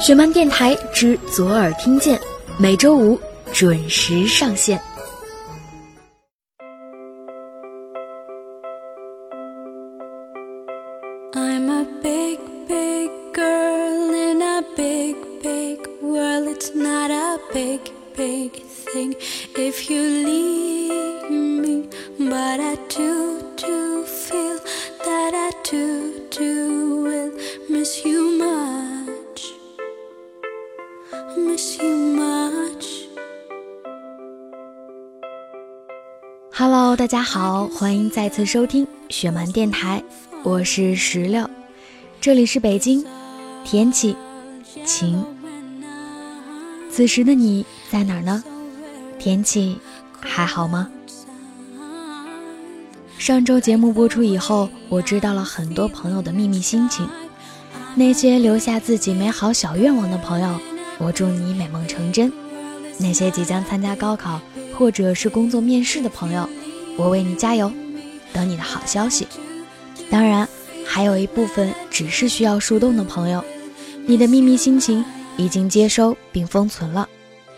雪漫电台之左耳听见，每周五准时上线。Hello，大家好，欢迎再次收听雪漫电台，我是石榴，这里是北京，天气晴。此时的你在哪儿呢？天气还好吗？上周节目播出以后，我知道了很多朋友的秘密心情。那些留下自己美好小愿望的朋友，我祝你美梦成真；那些即将参加高考或者是工作面试的朋友，我为你加油，等你的好消息。当然，还有一部分只是需要树洞的朋友，你的秘密心情已经接收并封存了，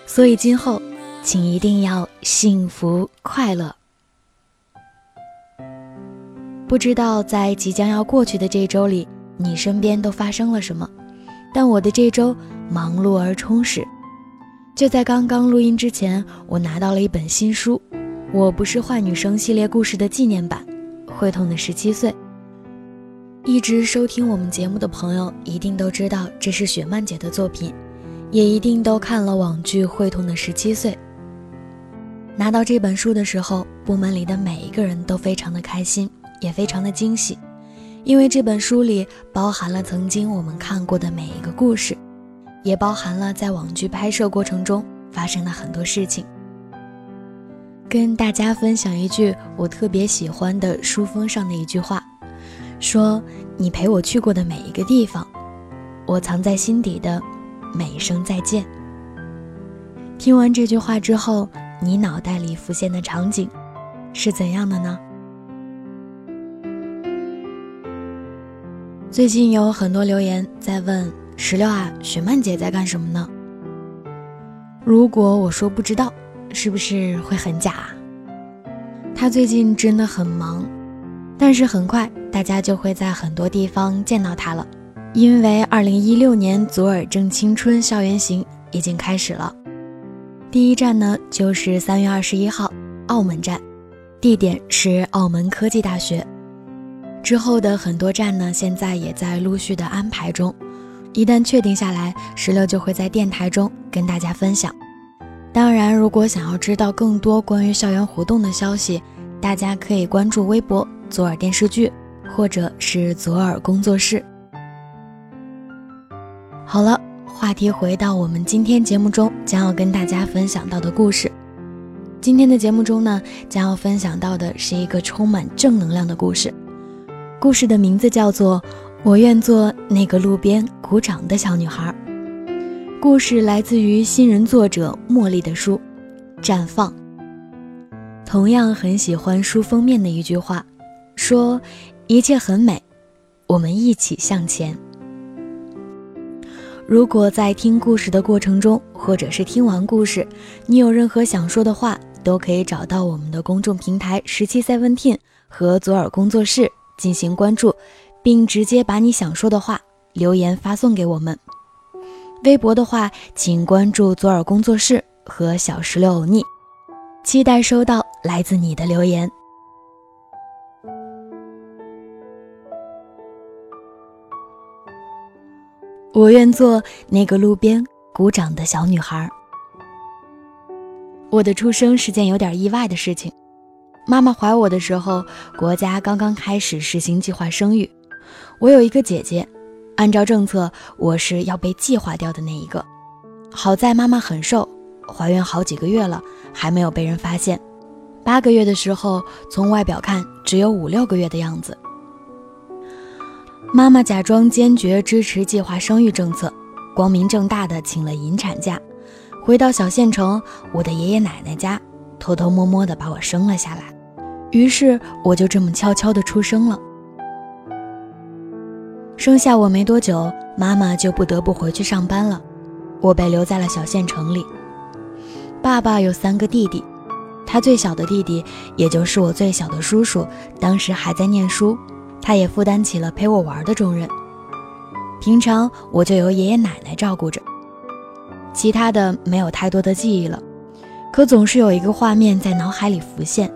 所以今后请一定要幸福快乐。不知道在即将要过去的这周里，你身边都发生了什么？但我的这周忙碌而充实。就在刚刚录音之前，我拿到了一本新书，《我不是坏女生》系列故事的纪念版，《会痛的十七岁》。一直收听我们节目的朋友一定都知道这是雪漫姐的作品，也一定都看了网剧《会痛的十七岁》。拿到这本书的时候，部门里的每一个人都非常的开心。也非常的惊喜，因为这本书里包含了曾经我们看过的每一个故事，也包含了在网剧拍摄过程中发生的很多事情。跟大家分享一句我特别喜欢的书封上的一句话，说：“你陪我去过的每一个地方，我藏在心底的每一声再见。”听完这句话之后，你脑袋里浮现的场景是怎样的呢？最近有很多留言在问石榴啊，雪漫姐在干什么呢？如果我说不知道，是不是会很假？她最近真的很忙，但是很快大家就会在很多地方见到她了，因为二零一六年左耳正青春校园行已经开始了。第一站呢就是三月二十一号澳门站，地点是澳门科技大学。之后的很多站呢，现在也在陆续的安排中。一旦确定下来，石榴就会在电台中跟大家分享。当然，如果想要知道更多关于校园活动的消息，大家可以关注微博“左耳电视剧”或者是“左耳工作室”。好了，话题回到我们今天节目中将要跟大家分享到的故事。今天的节目中呢，将要分享到的是一个充满正能量的故事。故事的名字叫做《我愿做那个路边鼓掌的小女孩》。故事来自于新人作者茉莉的书《绽放》。同样很喜欢书封面的一句话，说：“一切很美，我们一起向前。”如果在听故事的过程中，或者是听完故事，你有任何想说的话，都可以找到我们的公众平台十七 Seventeen 和左耳工作室。进行关注，并直接把你想说的话留言发送给我们。微博的话，请关注左耳工作室和小石榴欧尼，期待收到来自你的留言。我愿做那个路边鼓掌的小女孩。我的出生是件有点意外的事情。妈妈怀我的时候，国家刚刚开始实行计划生育。我有一个姐姐，按照政策，我是要被计划掉的那一个。好在妈妈很瘦，怀孕好几个月了，还没有被人发现。八个月的时候，从外表看只有五六个月的样子。妈妈假装坚决支持计划生育政策，光明正大的请了引产假，回到小县城我的爷爷奶奶家，偷偷摸摸的把我生了下来。于是我就这么悄悄的出生了。生下我没多久，妈妈就不得不回去上班了，我被留在了小县城里。爸爸有三个弟弟，他最小的弟弟，也就是我最小的叔叔，当时还在念书，他也负担起了陪我玩的重任。平常我就由爷爷奶奶照顾着，其他的没有太多的记忆了，可总是有一个画面在脑海里浮现：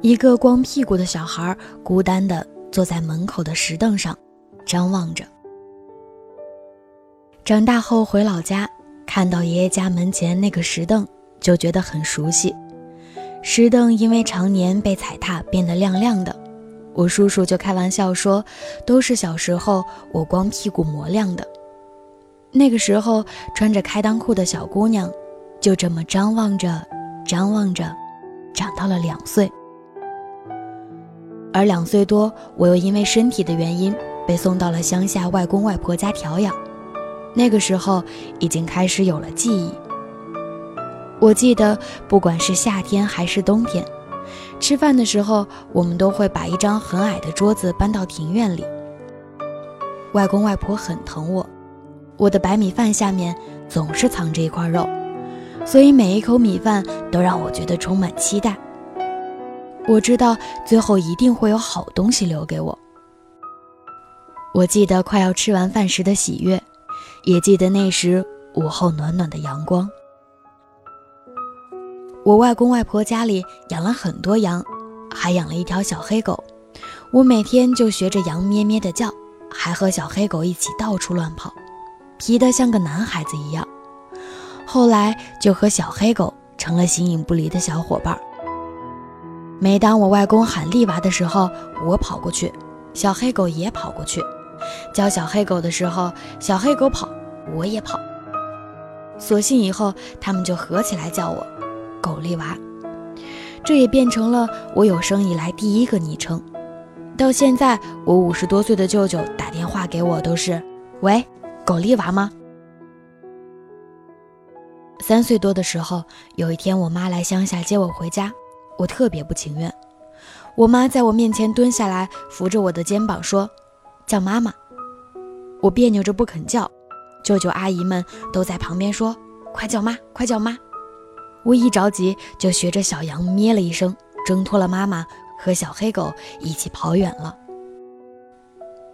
一个光屁股的小孩孤单地坐在门口的石凳上，张望着。长大后回老家，看到爷爷家门前那个石凳，就觉得很熟悉。石凳因为常年被踩踏，变得亮亮的。我叔叔就开玩笑说：“都是小时候我光屁股磨亮的。”那个时候穿着开裆裤的小姑娘，就这么张望着，张望着，长到了两岁。而两岁多，我又因为身体的原因被送到了乡下外公外婆家调养。那个时候已经开始有了记忆。我记得，不管是夏天还是冬天。吃饭的时候，我们都会把一张很矮的桌子搬到庭院里。外公外婆很疼我，我的白米饭下面总是藏着一块肉，所以每一口米饭都让我觉得充满期待。我知道最后一定会有好东西留给我。我记得快要吃完饭时的喜悦，也记得那时午后暖暖的阳光。我外公外婆家里养了很多羊，还养了一条小黑狗。我每天就学着羊咩咩的叫，还和小黑狗一起到处乱跑，皮得像个男孩子一样。后来就和小黑狗成了形影不离的小伙伴。每当我外公喊丽娃的时候，我跑过去，小黑狗也跑过去。教小黑狗的时候，小黑狗跑，我也跑。索性以后他们就合起来叫我。狗丽娃，这也变成了我有生以来第一个昵称。到现在，我五十多岁的舅舅打电话给我都是：“喂，狗丽娃吗？”三岁多的时候，有一天我妈来乡下接我回家，我特别不情愿。我妈在我面前蹲下来，扶着我的肩膀说：“叫妈妈。”我别扭着不肯叫，舅舅阿姨们都在旁边说：“快叫妈，快叫妈。”我一着急，就学着小羊咩了一声，挣脱了妈妈，和小黑狗一起跑远了。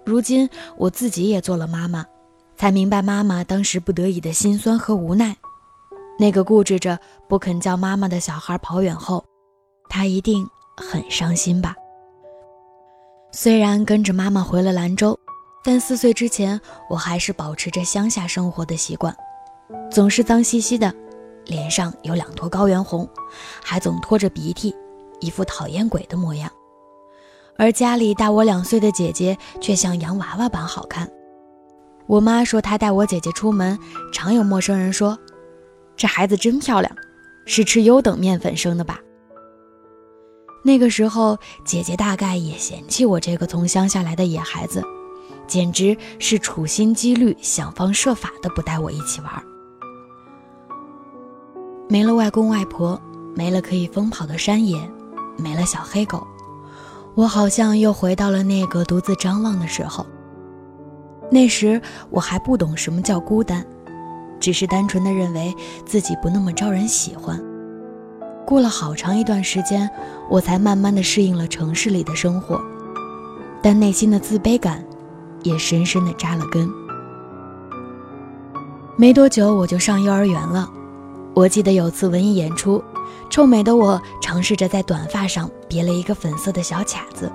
如今我自己也做了妈妈，才明白妈妈当时不得已的心酸和无奈。那个固执着不肯叫妈妈的小孩跑远后，他一定很伤心吧。虽然跟着妈妈回了兰州，但四岁之前，我还是保持着乡下生活的习惯，总是脏兮兮的。脸上有两坨高原红，还总拖着鼻涕，一副讨厌鬼的模样。而家里大我两岁的姐姐却像洋娃娃般好看。我妈说她带我姐姐出门，常有陌生人说：“这孩子真漂亮，是吃优等面粉生的吧？”那个时候，姐姐大概也嫌弃我这个从乡下来的野孩子，简直是处心积虑、想方设法的不带我一起玩。没了外公外婆，没了可以疯跑的山野，没了小黑狗，我好像又回到了那个独自张望的时候。那时我还不懂什么叫孤单，只是单纯的认为自己不那么招人喜欢。过了好长一段时间，我才慢慢的适应了城市里的生活，但内心的自卑感也深深的扎了根。没多久我就上幼儿园了。我记得有次文艺演出，臭美的我尝试着在短发上别了一个粉色的小卡子。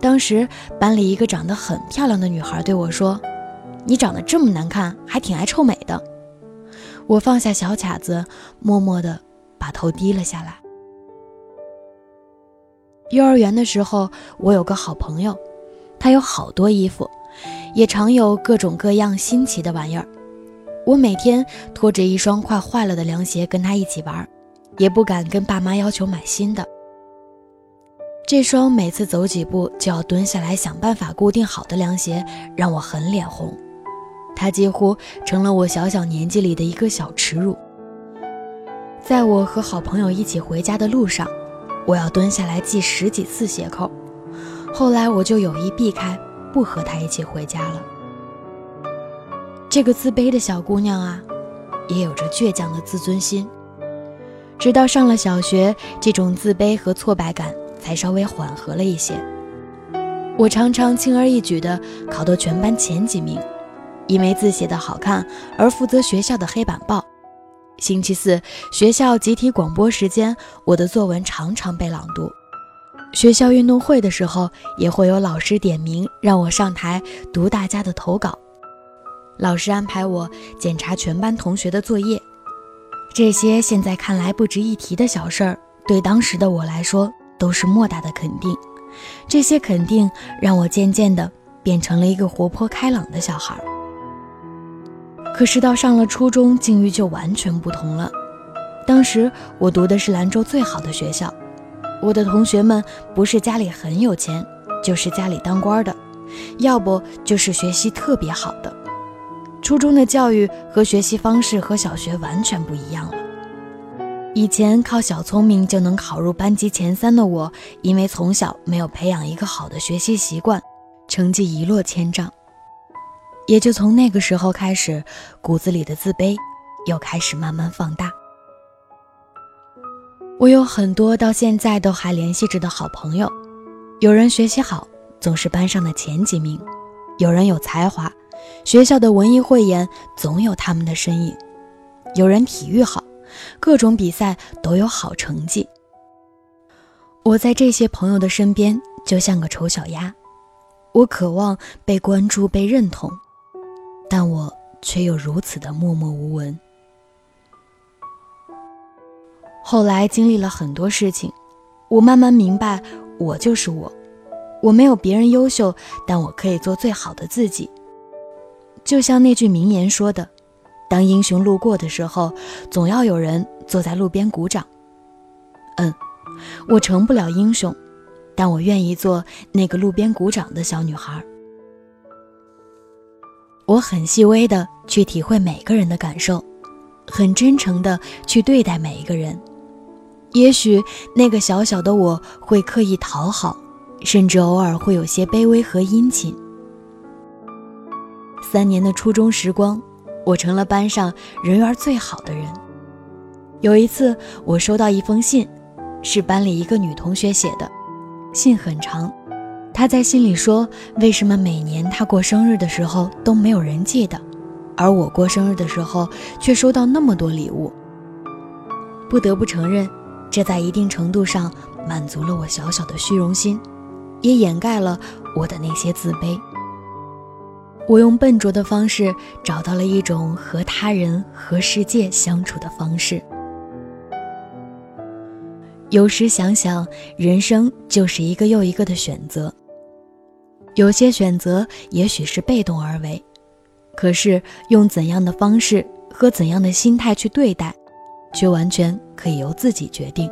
当时班里一个长得很漂亮的女孩对我说：“你长得这么难看，还挺爱臭美的。”我放下小卡子，默默地把头低了下来。幼儿园的时候，我有个好朋友，他有好多衣服，也常有各种各样新奇的玩意儿。我每天拖着一双快坏了的凉鞋跟他一起玩，也不敢跟爸妈要求买新的。这双每次走几步就要蹲下来想办法固定好的凉鞋让我很脸红，它几乎成了我小小年纪里的一个小耻辱。在我和好朋友一起回家的路上，我要蹲下来系十几次鞋扣，后来我就有意避开，不和他一起回家了。这个自卑的小姑娘啊，也有着倔强的自尊心。直到上了小学，这种自卑和挫败感才稍微缓和了一些。我常常轻而易举地考到全班前几名，因为字写得好看而负责学校的黑板报。星期四学校集体广播时间，我的作文常常被朗读。学校运动会的时候，也会有老师点名让我上台读大家的投稿。老师安排我检查全班同学的作业。这些现在看来不值一提的小事儿，对当时的我来说都是莫大的肯定。这些肯定让我渐渐地变成了一个活泼开朗的小孩。可是到上了初中，境遇就完全不同了。当时我读的是兰州最好的学校，我的同学们不是家里很有钱，就是家里当官的，要不就是学习特别好的。初中的教育和学习方式和小学完全不一样了。以前靠小聪明就能考入班级前三的我，因为从小没有培养一个好的学习习惯，成绩一落千丈。也就从那个时候开始，骨子里的自卑又开始慢慢放大。我有很多到现在都还联系着的好朋友，有人学习好，总是班上的前几名；有人有才华。学校的文艺汇演总有他们的身影，有人体育好，各种比赛都有好成绩。我在这些朋友的身边就像个丑小鸭，我渴望被关注、被认同，但我却又如此的默默无闻。后来经历了很多事情，我慢慢明白，我就是我，我没有别人优秀，但我可以做最好的自己。就像那句名言说的：“当英雄路过的时候，总要有人坐在路边鼓掌。”嗯，我成不了英雄，但我愿意做那个路边鼓掌的小女孩。我很细微的去体会每个人的感受，很真诚的去对待每一个人。也许那个小小的我会刻意讨好，甚至偶尔会有些卑微和殷勤。三年的初中时光，我成了班上人缘最好的人。有一次，我收到一封信，是班里一个女同学写的，信很长。他在信里说，为什么每年他过生日的时候都没有人记得，而我过生日的时候却收到那么多礼物。不得不承认，这在一定程度上满足了我小小的虚荣心，也掩盖了我的那些自卑。我用笨拙的方式找到了一种和他人、和世界相处的方式。有时想想，人生就是一个又一个的选择。有些选择也许是被动而为，可是用怎样的方式和怎样的心态去对待，却完全可以由自己决定。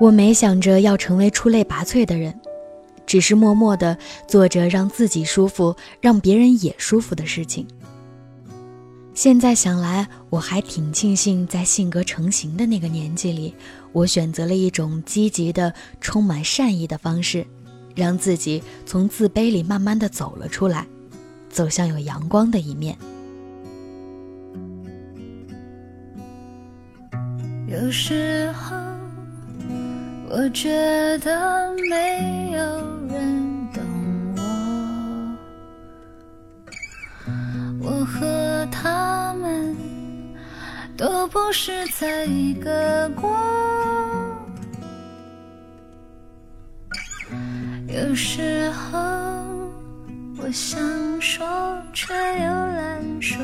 我没想着要成为出类拔萃的人。只是默默地做着让自己舒服、让别人也舒服的事情。现在想来，我还挺庆幸，在性格成型的那个年纪里，我选择了一种积极的、充满善意的方式，让自己从自卑里慢慢的走了出来，走向有阳光的一面。有时候，我觉得没有。人懂我，我和他们都不是在一个国。有时候我想说，却又懒说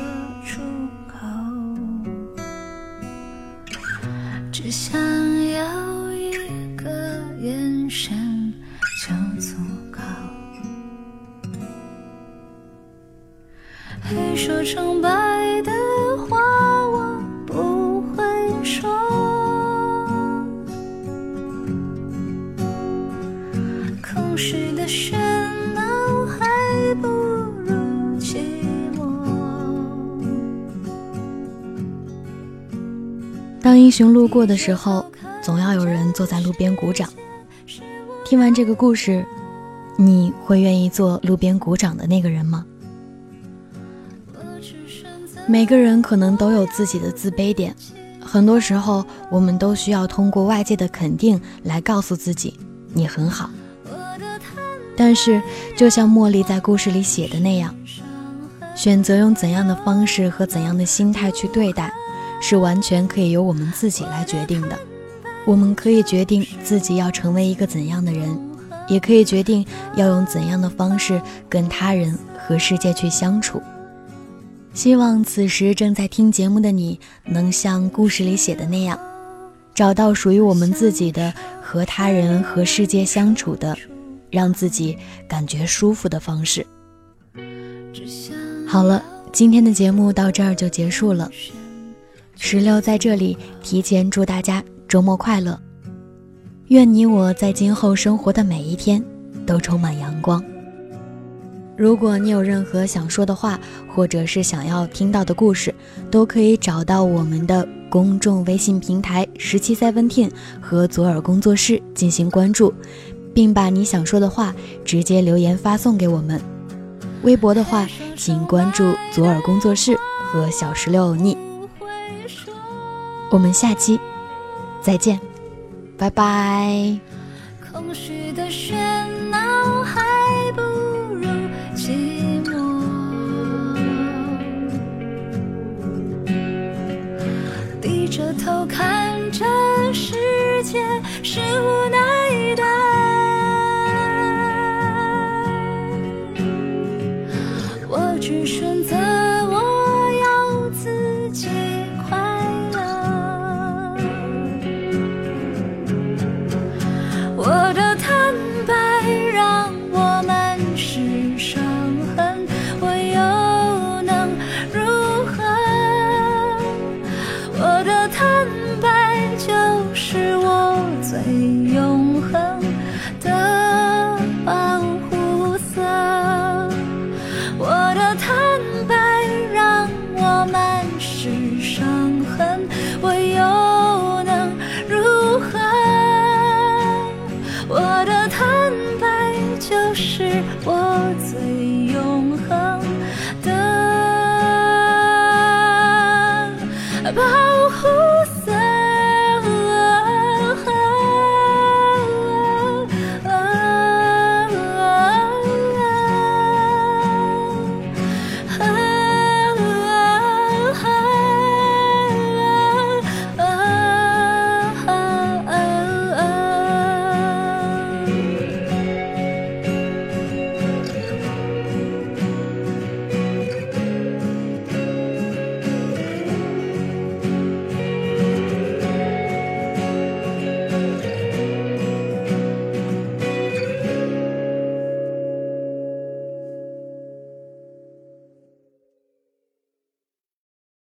出口，只想当英雄路过的时候，总要有人坐在路边鼓掌。听完这个故事，你会愿意做路边鼓掌的那个人吗？每个人可能都有自己的自卑点，很多时候我们都需要通过外界的肯定来告诉自己你很好。但是，就像茉莉在故事里写的那样，选择用怎样的方式和怎样的心态去对待，是完全可以由我们自己来决定的。我们可以决定自己要成为一个怎样的人，也可以决定要用怎样的方式跟他人和世界去相处。希望此时正在听节目的你，能像故事里写的那样，找到属于我们自己的和他人和世界相处的，让自己感觉舒服的方式。好了，今天的节目到这儿就结束了。石榴在这里提前祝大家周末快乐，愿你我在今后生活的每一天都充满阳光。如果你有任何想说的话，或者是想要听到的故事，都可以找到我们的公众微信平台十七 seventeen 和左耳工作室进行关注，并把你想说的话直接留言发送给我们。微博的话，请关注左耳工作室和小石榴腻。我们下期再见，拜拜。空虚的喧闹还不如寂寞，低着头看着世界，是无奈的。我只选择